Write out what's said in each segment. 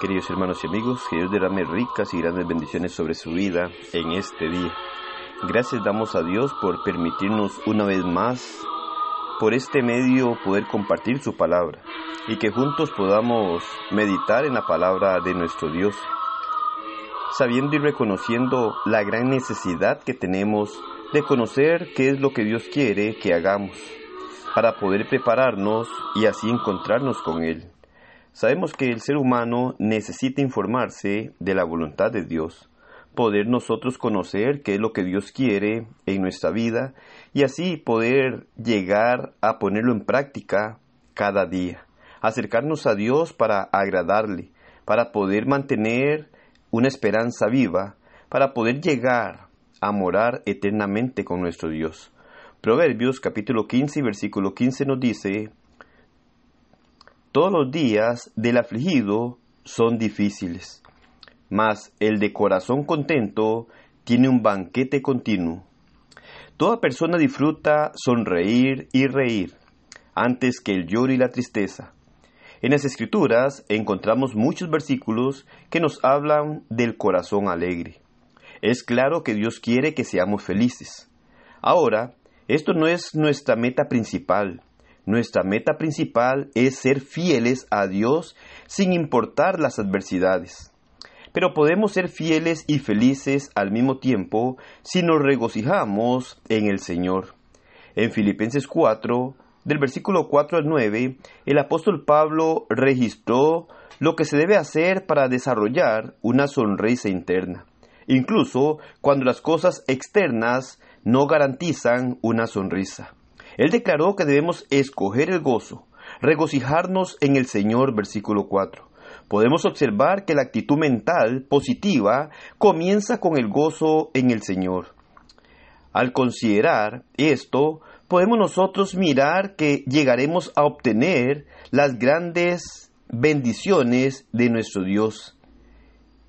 Queridos hermanos y amigos, que Dios derrame ricas y grandes bendiciones sobre su vida en este día. Gracias damos a Dios por permitirnos una vez más, por este medio, poder compartir su palabra y que juntos podamos meditar en la palabra de nuestro Dios, sabiendo y reconociendo la gran necesidad que tenemos de conocer qué es lo que Dios quiere que hagamos para poder prepararnos y así encontrarnos con Él. Sabemos que el ser humano necesita informarse de la voluntad de Dios, poder nosotros conocer qué es lo que Dios quiere en nuestra vida y así poder llegar a ponerlo en práctica cada día, acercarnos a Dios para agradarle, para poder mantener una esperanza viva, para poder llegar a morar eternamente con nuestro Dios. Proverbios capítulo 15 y versículo 15 nos dice, todos los días del afligido son difíciles, mas el de corazón contento tiene un banquete continuo. Toda persona disfruta sonreír y reír antes que el lloro y la tristeza. En las escrituras encontramos muchos versículos que nos hablan del corazón alegre. Es claro que Dios quiere que seamos felices. Ahora, esto no es nuestra meta principal, nuestra meta principal es ser fieles a Dios sin importar las adversidades. Pero podemos ser fieles y felices al mismo tiempo si nos regocijamos en el Señor. En Filipenses 4, del versículo 4 al 9, el apóstol Pablo registró lo que se debe hacer para desarrollar una sonrisa interna, incluso cuando las cosas externas no garantizan una sonrisa. Él declaró que debemos escoger el gozo, regocijarnos en el Señor, versículo 4. Podemos observar que la actitud mental positiva comienza con el gozo en el Señor. Al considerar esto, podemos nosotros mirar que llegaremos a obtener las grandes bendiciones de nuestro Dios.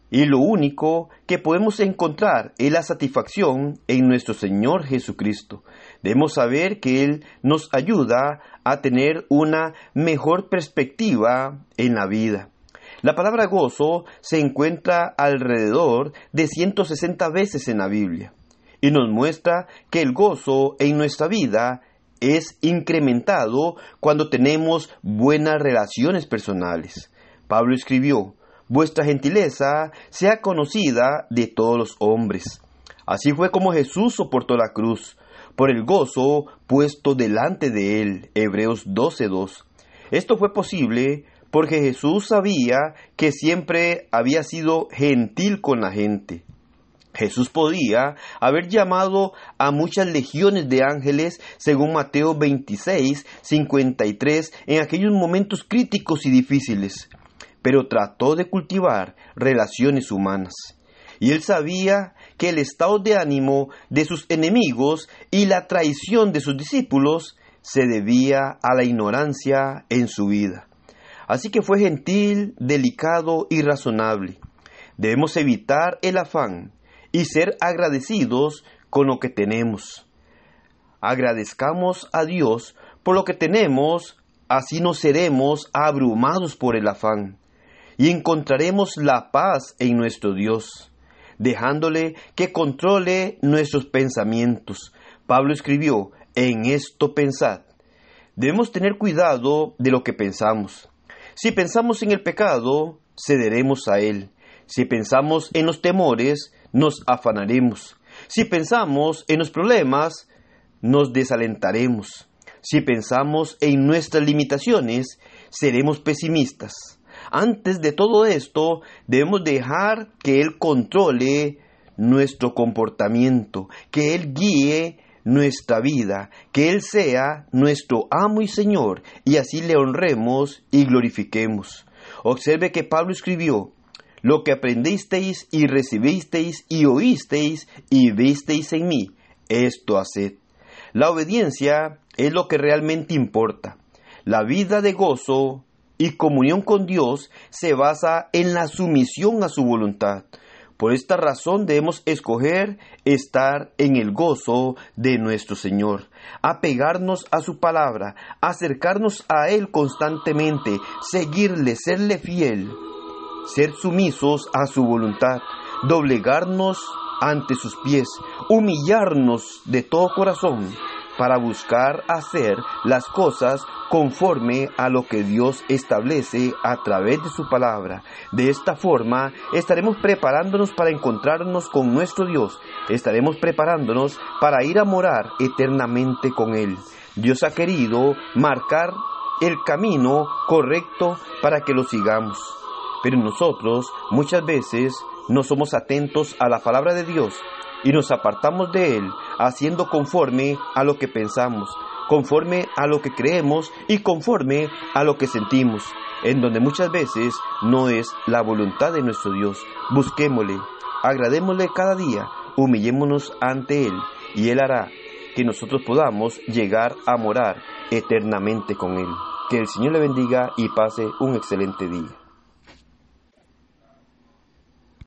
Y lo único que podemos encontrar es la satisfacción en nuestro Señor Jesucristo. Debemos saber que Él nos ayuda a tener una mejor perspectiva en la vida. La palabra gozo se encuentra alrededor de 160 veces en la Biblia y nos muestra que el gozo en nuestra vida es incrementado cuando tenemos buenas relaciones personales. Pablo escribió, vuestra gentileza sea conocida de todos los hombres. Así fue como Jesús soportó la cruz, por el gozo puesto delante de él. Hebreos 12.2. Esto fue posible porque Jesús sabía que siempre había sido gentil con la gente. Jesús podía haber llamado a muchas legiones de ángeles, según Mateo 26, 53, en aquellos momentos críticos y difíciles, pero trató de cultivar relaciones humanas. Y él sabía que el estado de ánimo de sus enemigos y la traición de sus discípulos se debía a la ignorancia en su vida. Así que fue gentil, delicado y razonable. Debemos evitar el afán y ser agradecidos con lo que tenemos. Agradezcamos a Dios por lo que tenemos, así no seremos abrumados por el afán y encontraremos la paz en nuestro Dios, dejándole que controle nuestros pensamientos. Pablo escribió, en esto pensad. Debemos tener cuidado de lo que pensamos. Si pensamos en el pecado, cederemos a él. Si pensamos en los temores, nos afanaremos. Si pensamos en los problemas, nos desalentaremos. Si pensamos en nuestras limitaciones, seremos pesimistas. Antes de todo esto, debemos dejar que Él controle nuestro comportamiento, que Él guíe nuestra vida, que Él sea nuestro amo y Señor, y así le honremos y glorifiquemos. Observe que Pablo escribió, lo que aprendisteis y recibisteis y oísteis y visteis en mí, esto haced. La obediencia es lo que realmente importa. La vida de gozo y comunión con Dios se basa en la sumisión a su voluntad. Por esta razón debemos escoger estar en el gozo de nuestro Señor, apegarnos a su palabra, acercarnos a Él constantemente, seguirle, serle fiel. ser sumisos a su voluntad, doblegarnos ante sus pies, humillarnos de todo corazón para buscar hacer las cosas conforme a lo que Dios establece a través de su palabra. De esta forma estaremos preparándonos para encontrarnos con nuestro Dios, estaremos preparándonos para ir a morar eternamente con Él. Dios ha querido marcar el camino correcto para que lo sigamos. Pero nosotros muchas veces no somos atentos a la palabra de Dios y nos apartamos de Él haciendo conforme a lo que pensamos, conforme a lo que creemos y conforme a lo que sentimos, en donde muchas veces no es la voluntad de nuestro Dios. Busquémosle, agradémosle cada día, humillémonos ante Él y Él hará que nosotros podamos llegar a morar eternamente con Él. Que el Señor le bendiga y pase un excelente día.